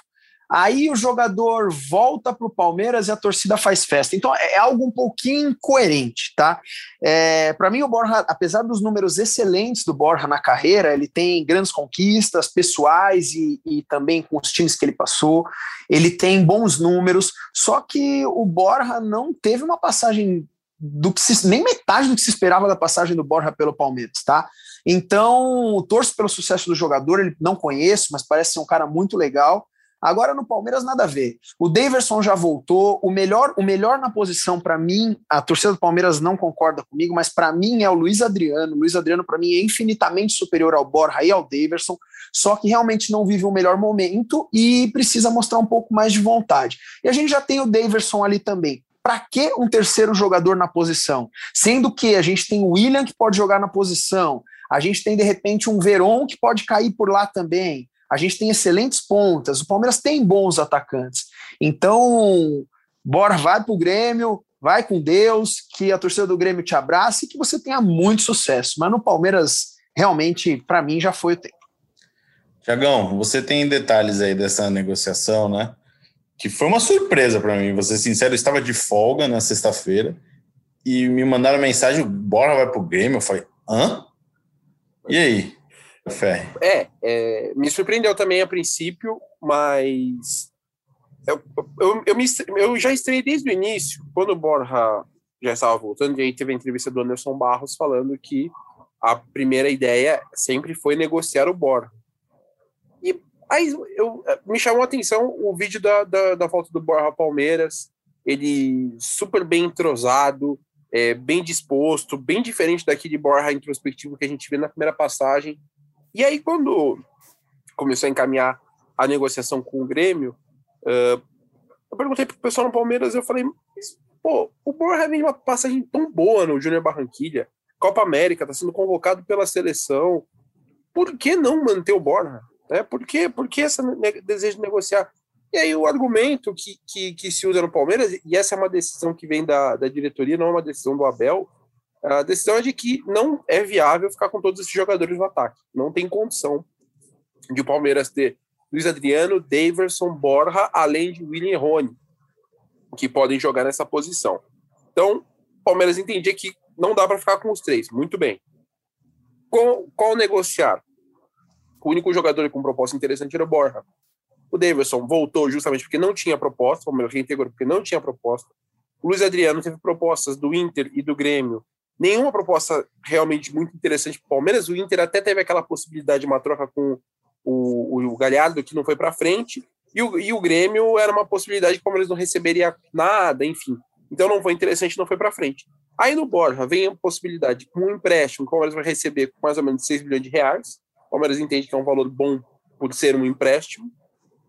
Aí o jogador volta para o Palmeiras e a torcida faz festa. Então é, é algo um pouquinho incoerente, tá? É, para mim, o Borja, apesar dos números excelentes do Borja na carreira, ele tem grandes conquistas pessoais e, e também com os times que ele passou. Ele tem bons números, só que o Borja não teve uma passagem do que se, nem metade do que se esperava da passagem do Borja pelo Palmeiras, tá? Então, torço pelo sucesso do jogador, ele não conheço, mas parece ser um cara muito legal. Agora no Palmeiras nada a ver. O Daverson já voltou, o melhor, o melhor na posição para mim, a torcida do Palmeiras não concorda comigo, mas para mim é o Luiz Adriano. O Luiz Adriano para mim é infinitamente superior ao Borja e ao Daverson, só que realmente não vive o melhor momento e precisa mostrar um pouco mais de vontade. E a gente já tem o Daverson ali também. Para que um terceiro jogador na posição? Sendo que a gente tem o William que pode jogar na posição, a gente tem de repente um Veron que pode cair por lá também. A gente tem excelentes pontas, o Palmeiras tem bons atacantes. Então, bora, vai para o Grêmio, vai com Deus, que a torcida do Grêmio te abrace e que você tenha muito sucesso. Mas no Palmeiras, realmente, para mim, já foi o tempo. Tiagão, você tem detalhes aí dessa negociação, né? Que foi uma surpresa para mim, ser sincero, eu estava de folga na sexta-feira e me mandaram mensagem, bora vai pro Grêmio, eu falei, hã? E aí? Fé. É, é, me surpreendeu também a princípio, mas eu, eu, eu, me, eu já estreiei desde o início, quando o Borja já estava voltando, e aí teve a entrevista do Anderson Barros falando que a primeira ideia sempre foi negociar o Borja. E aí eu, me chamou a atenção o vídeo da, da, da volta do Borja Palmeiras, ele super bem entrosado, é, bem disposto, bem diferente daquele Borja introspectivo que a gente vê na primeira passagem. E aí, quando começou a encaminhar a negociação com o Grêmio, uh, eu perguntei pro pessoal no Palmeiras, eu falei, pô, o Borja vem uma passagem tão boa no Júnior Barranquilha, Copa América, tá sendo convocado pela seleção, por que não manter o Borja? Né? Por, que, por esse desejo de negociar? E aí o argumento que, que, que, se usa no Palmeiras, e essa é uma decisão que vem da, da diretoria, não é uma decisão do Abel, a decisão é de que não é viável ficar com todos esses jogadores no ataque. Não tem condição de o Palmeiras ter Luiz Adriano, Daverson, Borja, além de William Rony, que podem jogar nessa posição. Então, o Palmeiras entendia que não dá para ficar com os três. Muito bem. Qual, qual negociar? O único jogador com proposta interessante era o Borja. O Davidson voltou justamente porque não tinha proposta, o Palmeiras reintegrou porque não tinha proposta. O Luiz Adriano teve propostas do Inter e do Grêmio. Nenhuma proposta realmente muito interessante para o Palmeiras. O Inter até teve aquela possibilidade de uma troca com o, o Galhardo, que não foi para frente, e o, e o Grêmio era uma possibilidade que o Palmeiras não receberia nada, enfim. Então não foi interessante, não foi para frente. Aí no Borja vem a possibilidade, com um empréstimo, o Palmeiras vai receber mais ou menos 6 milhões de reais. O Palmeiras entende que é um valor bom por ser um empréstimo.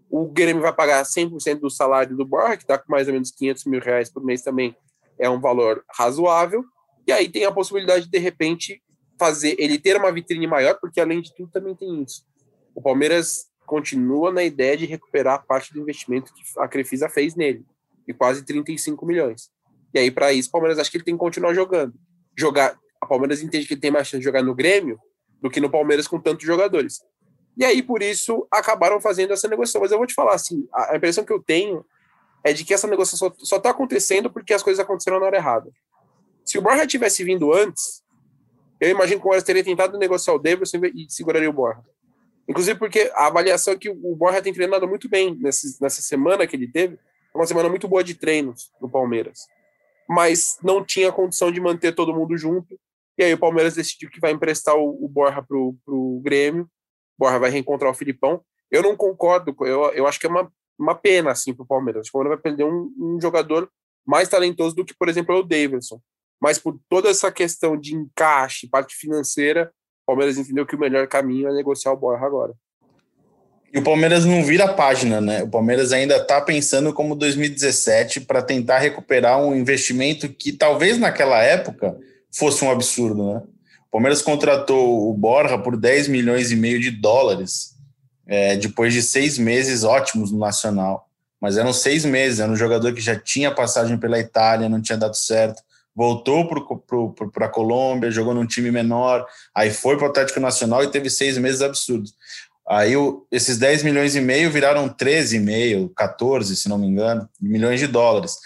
O Grêmio vai pagar 100% do salário do Borja, que está com mais ou menos 500 mil reais por mês também, é um valor razoável. E aí tem a possibilidade de, de repente, fazer ele ter uma vitrine maior, porque além de tudo também tem isso o Palmeiras continua na ideia de recuperar parte do investimento que a Crefisa fez nele, de quase 35 milhões. E aí, para isso, o Palmeiras acha que ele tem que continuar jogando. Jogar, a Palmeiras entende que ele tem mais chance de jogar no Grêmio do que no Palmeiras com tantos jogadores. E aí, por isso, acabaram fazendo essa negociação. Mas eu vou te falar assim: a impressão que eu tenho é de que essa negociação só está acontecendo porque as coisas aconteceram na hora errada. Se o Borja tivesse vindo antes, eu imagino que o Palmeiras teria tentado negociar o Davidson e seguraria o Borja. Inclusive porque a avaliação é que o Borja tem treinado muito bem nessa, nessa semana que ele teve, é uma semana muito boa de treinos no Palmeiras. Mas não tinha condição de manter todo mundo junto. E aí o Palmeiras decidiu que vai emprestar o, o Borja pro, pro Grêmio. O Borja vai reencontrar o Filipão. Eu não concordo, eu, eu acho que é uma, uma pena assim pro Palmeiras. Acho que o Palmeiras vai perder um, um jogador mais talentoso do que, por exemplo, o Davidson. Mas por toda essa questão de encaixe, parte financeira, o Palmeiras entendeu que o melhor caminho é negociar o Borja agora. E o Palmeiras não vira página, né? O Palmeiras ainda está pensando como 2017 para tentar recuperar um investimento que talvez naquela época fosse um absurdo, né? O Palmeiras contratou o Borja por 10 milhões e meio de dólares é, depois de seis meses ótimos no Nacional. Mas eram seis meses, era um jogador que já tinha passagem pela Itália, não tinha dado certo voltou para a Colômbia, jogou num time menor, aí foi para o Atlético Nacional e teve seis meses absurdos. Aí o, esses 10 milhões e meio viraram 13,5, 14, se não me engano, milhões de dólares.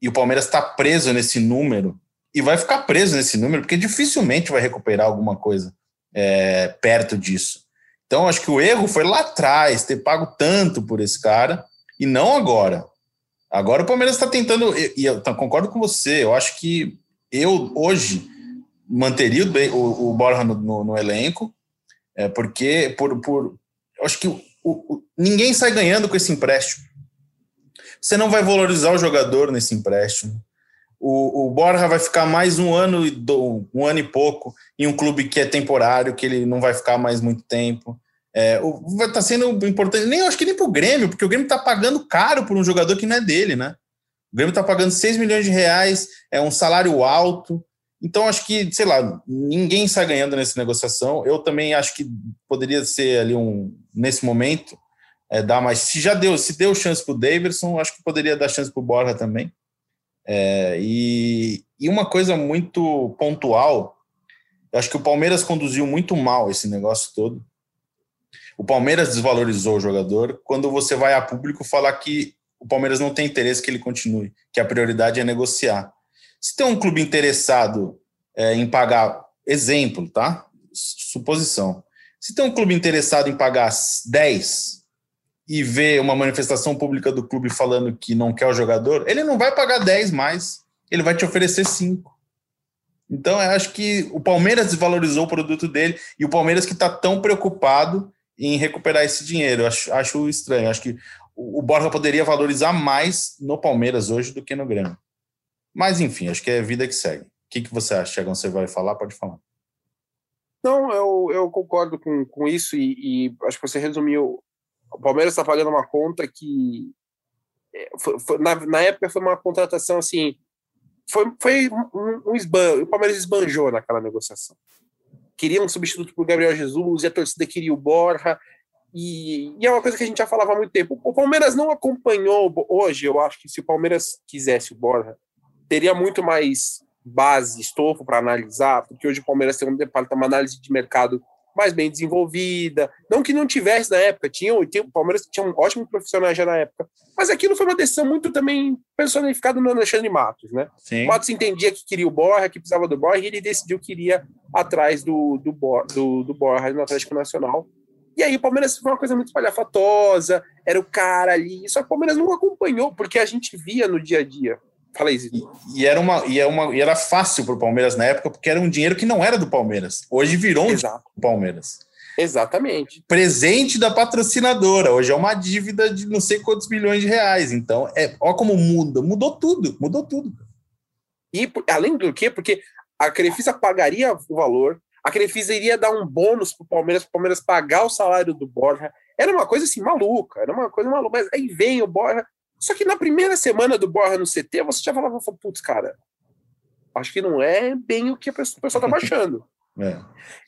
E o Palmeiras está preso nesse número e vai ficar preso nesse número porque dificilmente vai recuperar alguma coisa é, perto disso. Então, acho que o erro foi lá atrás, ter pago tanto por esse cara e não agora. Agora o Palmeiras está tentando, e eu concordo com você, eu acho que eu hoje manteria o, o, o Borja no, no, no, elenco, é, porque por, por, eu acho que o, o, ninguém sai ganhando com esse empréstimo. Você não vai valorizar o jogador nesse empréstimo. O, o Borja vai ficar mais um ano e do, um ano e pouco em um clube que é temporário, que ele não vai ficar mais muito tempo. É, tá sendo importante, nem acho que nem para o Grêmio, porque o Grêmio está pagando caro por um jogador que não é dele, né? O Grêmio está pagando 6 milhões de reais, é um salário alto. Então, acho que, sei lá, ninguém sai ganhando nessa negociação. Eu também acho que poderia ser ali um, nesse momento, é, dar mais. Se já deu, se deu chance para o Davidson, acho que poderia dar chance para o Borja também. É, e, e uma coisa muito pontual, acho que o Palmeiras conduziu muito mal esse negócio todo. O Palmeiras desvalorizou o jogador quando você vai a público falar que o Palmeiras não tem interesse que ele continue, que a prioridade é negociar. Se tem um clube interessado é, em pagar, exemplo, tá? Suposição. Se tem um clube interessado em pagar 10 e ver uma manifestação pública do clube falando que não quer o jogador, ele não vai pagar 10 mais, ele vai te oferecer 5. Então, eu acho que o Palmeiras desvalorizou o produto dele e o Palmeiras que está tão preocupado em recuperar esse dinheiro. Acho, acho estranho. Acho que o Borja poderia valorizar mais no Palmeiras hoje do que no Grêmio. Mas, enfim, acho que é a vida que segue. que, que você acha, Tiagão? Você vai falar? Pode falar. Não, eu, eu concordo com, com isso e, e acho que você resumiu. O Palmeiras está pagando uma conta que é, foi, foi, na, na época foi uma contratação assim, foi, foi um, um esban, o Palmeiras esbanjou naquela negociação. Queria um substituto para o Gabriel Jesus, e a torcida queria o Borja, e, e, é uma coisa que a gente já falava há muito tempo. O Palmeiras não acompanhou hoje, eu acho que se o Palmeiras quisesse o Borja, teria muito mais base, estofo para analisar, porque hoje o Palmeiras tem um departamento, uma análise de mercado mais bem desenvolvida. Não que não tivesse na época, tinha, o Palmeiras tinha um ótimo profissional já na época, mas aquilo foi uma decisão muito também personificada no Alexandre Matos, né? Sim. O Matos entendia que queria o Borja, que precisava do Borja, e ele decidiu que iria atrás do, do, do, do Borja no Atlético Nacional. E aí o Palmeiras foi uma coisa muito palhafatosa, era o cara ali, só que o Palmeiras não acompanhou, porque a gente via no dia a dia. Fala aí, Zito. E, e era uma, e, é uma, e era fácil para o Palmeiras na época, porque era um dinheiro que não era do Palmeiras. Hoje virou um Exato. do Palmeiras. Exatamente. Presente da patrocinadora. Hoje é uma dívida de não sei quantos milhões de reais. Então, é, ó como muda. Mudou tudo. Mudou tudo. E além do que, porque a Crefisa pagaria o valor, a Crefisa iria dar um bônus para o Palmeiras, para o Palmeiras pagar o salário do Borja. Era uma coisa assim maluca, era uma coisa maluca. Mas aí vem o Borja. Só que na primeira semana do Borja no CT, você já falava, putz, cara, acho que não é bem o que a pessoa, o pessoal estava achando. É.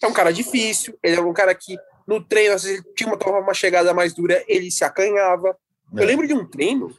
É um cara difícil, ele é um cara que no treino, às vezes, ele tinha uma, uma chegada mais dura, ele se acanhava. É. Eu lembro de um treino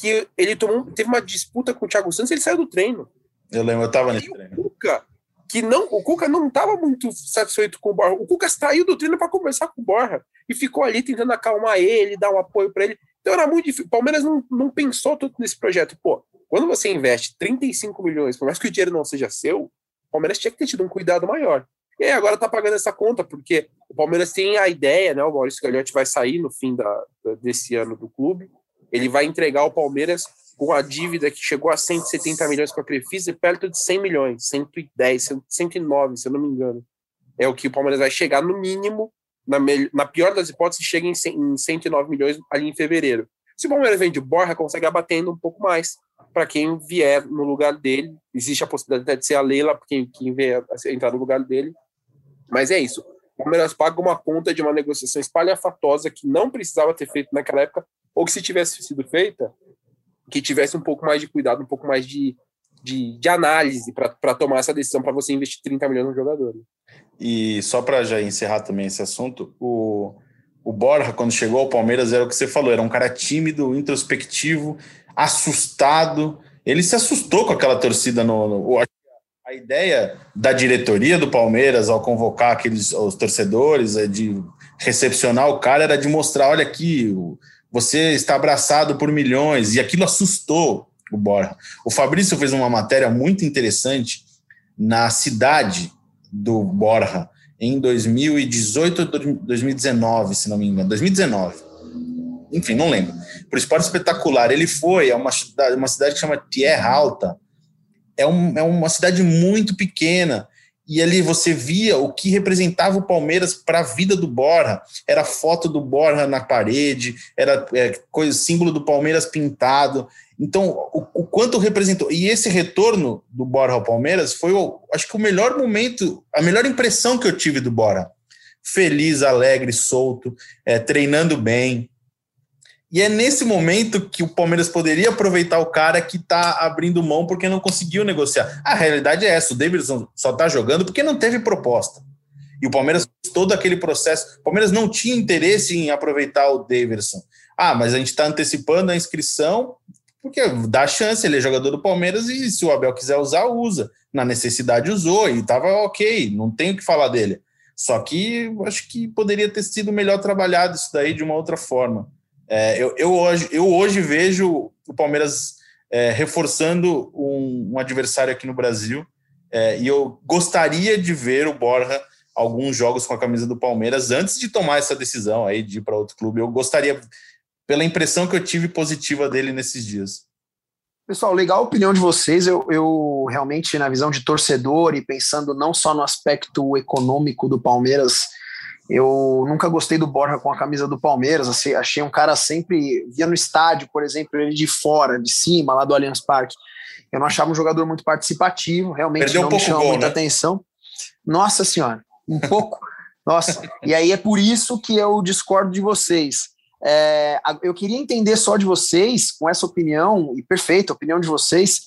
que ele tomou, teve uma disputa com o Thiago Santos, ele saiu do treino. Eu lembro, eu tava E nesse o treino. Cuca, que não, o Cuca não estava muito satisfeito com o Borja. O Cuca saiu do treino para conversar com o Borja e ficou ali tentando acalmar ele, dar um apoio para ele. Então era muito difícil. O Palmeiras não, não pensou tudo nesse projeto. Pô, quando você investe 35 milhões, por mais que o dinheiro não seja seu, o Palmeiras tinha que ter tido um cuidado maior. E aí agora tá pagando essa conta, porque o Palmeiras tem a ideia, né? O Maurício Gagliotti vai sair no fim da- desse ano do clube. Ele vai entregar o Palmeiras com a dívida que chegou a 170 milhões com a Crefisa e perto de 100 milhões, 110, 109, se eu não me engano. É o que o Palmeiras vai chegar no mínimo, na, na pior das hipóteses, chega em, 100 em 109 milhões ali em fevereiro. Se o Palmeiras vende o Borja, consegue abatendo um pouco mais para quem vier no lugar dele. Existe a possibilidade de ser a Leila, quem, quem vier entrar no lugar dele. Mas é isso. O Palmeiras paga uma conta de uma negociação espalhafatosa que não precisava ter feito naquela época, ou que se tivesse sido feita, que tivesse um pouco mais de cuidado, um pouco mais de, de, de análise para tomar essa decisão para você investir 30 milhões no jogador. E só para já encerrar também esse assunto, o, o Borja, quando chegou ao Palmeiras, era o que você falou, era um cara tímido, introspectivo, assustado. Ele se assustou com aquela torcida no. no- a ideia da diretoria do Palmeiras ao convocar aqueles os torcedores, é de recepcionar o cara, era de mostrar: olha aqui, você está abraçado por milhões, e aquilo assustou o Borja. O Fabrício fez uma matéria muito interessante na cidade do Borja em 2018 ou 2019, se não me engano, 2019. Enfim, não lembro. Por esporte espetacular, ele foi a uma cidade, uma cidade que chama Tierra Alta. É, um, é uma cidade muito pequena. E ali você via o que representava o Palmeiras para a vida do Borja. Era foto do Borja na parede, era é, coisa, símbolo do Palmeiras pintado. Então, o, o quanto representou. E esse retorno do Borja ao Palmeiras foi, o, acho que, o melhor momento, a melhor impressão que eu tive do Borja. Feliz, alegre, solto, é, treinando bem. E é nesse momento que o Palmeiras poderia aproveitar o cara que está abrindo mão porque não conseguiu negociar. A realidade é essa: o Davidson só está jogando porque não teve proposta. E o Palmeiras todo aquele processo. O Palmeiras não tinha interesse em aproveitar o Davidson. Ah, mas a gente está antecipando a inscrição porque dá chance, ele é jogador do Palmeiras e se o Abel quiser usar, usa. Na necessidade usou e estava ok, não tenho o que falar dele. Só que acho que poderia ter sido melhor trabalhado isso daí de uma outra forma. É, eu, eu, hoje, eu hoje vejo o Palmeiras é, reforçando um, um adversário aqui no Brasil é, e eu gostaria de ver o Borja alguns jogos com a camisa do Palmeiras antes de tomar essa decisão aí de ir para outro clube. Eu gostaria, pela impressão que eu tive positiva dele nesses dias. Pessoal, legal a opinião de vocês. Eu, eu realmente, na visão de torcedor e pensando não só no aspecto econômico do Palmeiras Eu nunca gostei do Borja com a camisa do Palmeiras. Assim, achei um cara sempre. Via no estádio, por exemplo, ele de fora, de cima, lá do Allianz Parque. Eu não achava um jogador muito participativo, realmente Perdeu não um me pouco chamou o gol, muita né? atenção. Nossa Senhora, um pouco. Nossa, e aí é por isso que eu discordo de vocês. É, eu queria entender só de vocês, com essa opinião, e perfeita opinião de vocês,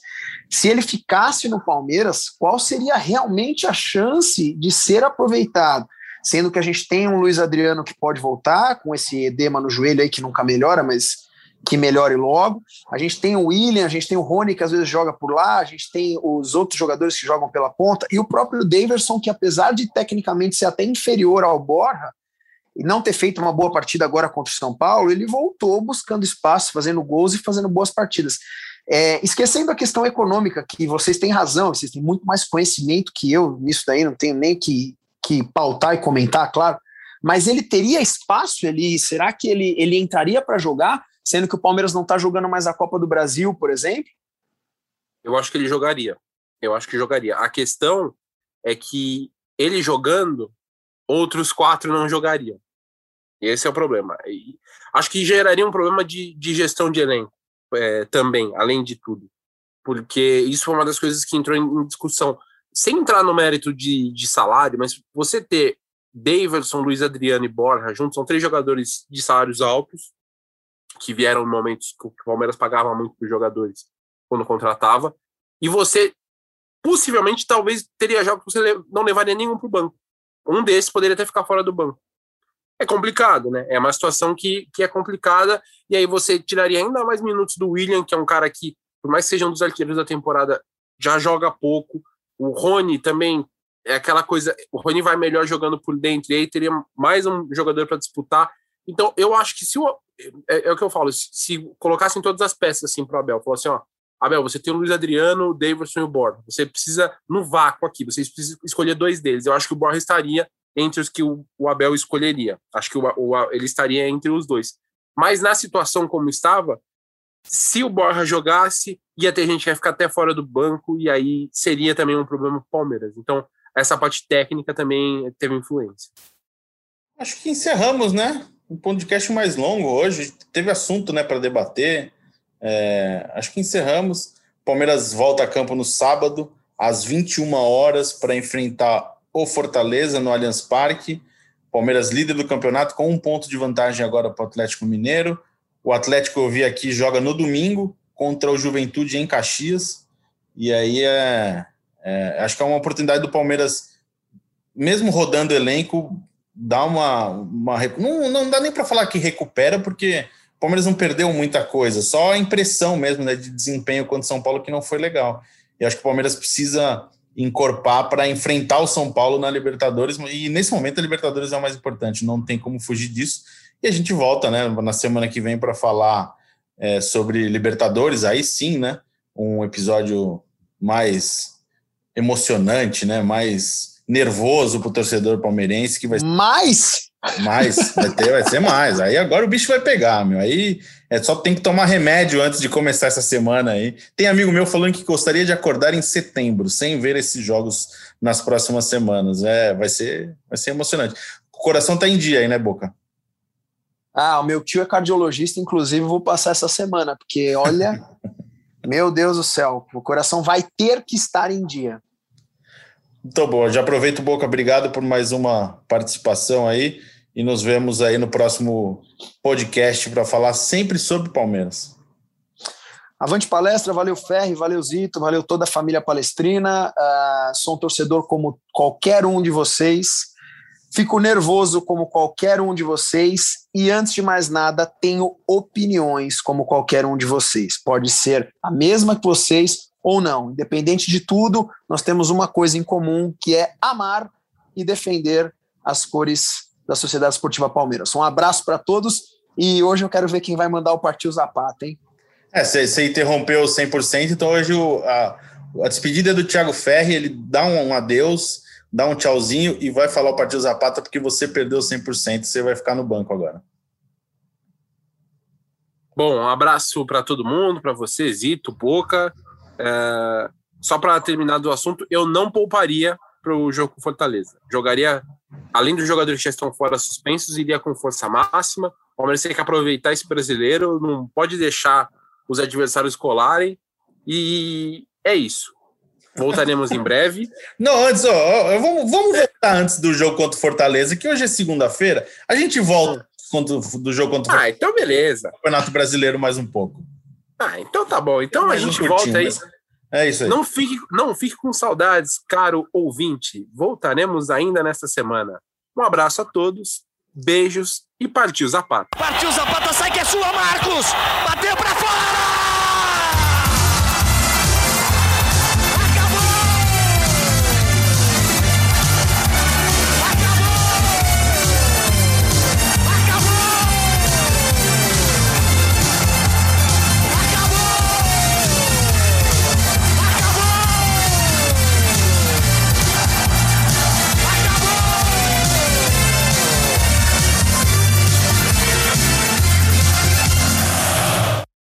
se ele ficasse no Palmeiras, qual seria realmente a chance de ser aproveitado? Sendo que a gente tem um Luiz Adriano que pode voltar, com esse edema no joelho aí que nunca melhora, mas que melhore logo. A gente tem o William, a gente tem o Rony, que às vezes joga por lá, a gente tem os outros jogadores que jogam pela ponta, e o próprio Daverson, que apesar de tecnicamente ser até inferior ao Borja, e não ter feito uma boa partida agora contra o São Paulo, ele voltou buscando espaço, fazendo gols e fazendo boas partidas. É, esquecendo a questão econômica, que vocês têm razão, vocês têm muito mais conhecimento que eu nisso daí, não tenho nem que, que pautar e comentar, claro. Mas ele teria espaço ali? Será que ele, ele entraria para jogar, sendo que o Palmeiras não está jogando mais a Copa do Brasil, por exemplo? Eu acho que ele jogaria. Eu acho que jogaria. A questão é que ele jogando, outros quatro não jogariam. Esse é o problema. E acho que geraria um problema de, de gestão de elenco é, também, além de tudo. Porque isso foi uma das coisas que entrou em, em discussão. Sem entrar no mérito de, de salário, mas você ter Davidson, Luiz Adriano e Borja juntos, são três jogadores de salários altos, que vieram em momentos que o Palmeiras pagava muito para os jogadores quando contratava, e você possivelmente talvez teria jogos que você não levaria nenhum para o banco. Um desses poderia até ficar fora do banco. É complicado, né? É uma situação que, que é complicada, e aí você tiraria ainda mais minutos do William, que é um cara que, por mais que seja um dos arqueiros da temporada, já joga pouco. O Rony também é aquela coisa. O Rony vai melhor jogando por dentro, e aí teria mais um jogador para disputar. Então, eu acho que se o. É, é o que eu falo, se, se colocassem todas as peças assim para o Abel, falou assim: ó, Abel, você tem o Luiz Adriano, o Davidson e o Borja. Você precisa, no vácuo aqui, você precisa escolher dois deles. Eu acho que o Borja estaria entre os que o, o Abel escolheria. Acho que o, o- ele estaria entre os dois. Mas na situação como estava, se o Borja jogasse, ia ter gente que ia ficar até fora do banco, e aí seria também um problema para o Palmeiras. Então, essa parte técnica também teve influência. Acho que encerramos, né? Um podcast mais longo hoje. Teve assunto, né, para debater. É, acho que encerramos. Palmeiras volta a campo no sábado, às 21 horas, para enfrentar o Fortaleza no Allianz Parque. Palmeiras líder do campeonato, com um ponto de vantagem agora para o Atlético Mineiro. O Atlético, eu vi aqui, joga no domingo contra o Juventude em Caxias. E aí é, é, acho que é uma oportunidade do Palmeiras, mesmo rodando elenco, dar uma. uma não, não dá nem para falar que recupera, porque o Palmeiras não perdeu muita coisa, só a impressão mesmo né, de desempenho contra o São Paulo que não foi legal. E acho que o Palmeiras precisa encorpar para enfrentar o São Paulo na Libertadores, e nesse momento a Libertadores é o mais importante, não tem como fugir disso. E a gente volta né, na semana que vem para falar é, sobre Libertadores, aí sim, né? Um episódio mais emocionante, né? Mais nervoso para o torcedor palmeirense, que vai Mas mais, vai, ter, vai ser mais. Aí agora o bicho vai pegar, meu. Aí é só tem que tomar remédio antes de começar essa semana aí. Tem amigo meu falando que gostaria de acordar em setembro, sem ver esses jogos nas próximas semanas. É, vai ser, vai ser emocionante. O coração tá em dia aí, né, Boca? Ah, o meu tio é cardiologista, inclusive vou passar essa semana, porque olha, meu Deus do céu, o coração vai ter que estar em dia. Muito bom. Já aproveito, Boca. Obrigado por mais uma participação aí. E nos vemos aí no próximo podcast para falar sempre sobre Palmeiras. Avante palestra, valeu Ferri, valeu Zito, valeu toda a família palestrina. Ah, sou um torcedor como qualquer um de vocês. Fico nervoso como qualquer um de vocês. E antes de mais nada, tenho opiniões como qualquer um de vocês. Pode ser a mesma que vocês ou não. Independente de tudo, nós temos uma coisa em comum que é amar e defender as cores da Sociedade Esportiva Palmeiras. Um abraço para todos e hoje eu quero ver quem vai mandar o Partiu Zapata, hein? É, você interrompeu 100%, então hoje o, a, a despedida é do Thiago Ferri, ele dá um, um adeus, dá um tchauzinho e vai falar o Partido Zapata porque você perdeu 100%, você vai ficar no banco agora. Bom, um abraço para todo mundo, para você, Zito, Boca. É, só para terminar do assunto, eu não pouparia para o jogo com Fortaleza. Jogaria além dos jogadores que já estão fora suspensos, iria com força máxima. O Palmeiras tem que aproveitar esse brasileiro, não pode deixar os adversários colarem. E é isso. Voltaremos em breve. Não, antes, ó, ó, vamos, vamos voltar antes do jogo contra o Fortaleza, que hoje é segunda-feira. A gente volta contra, do jogo contra o Ah, então beleza. Campeonato Brasileiro mais um pouco. Ah, então tá bom. Então a Mais um gente volta aí. É isso aí. Não fique, não fique com saudades, caro ouvinte. Voltaremos ainda nesta semana. Um abraço a todos, beijos e partiu Zapata. Partiu Zapata, sai que é sua, Marcos! Bateu pra fora!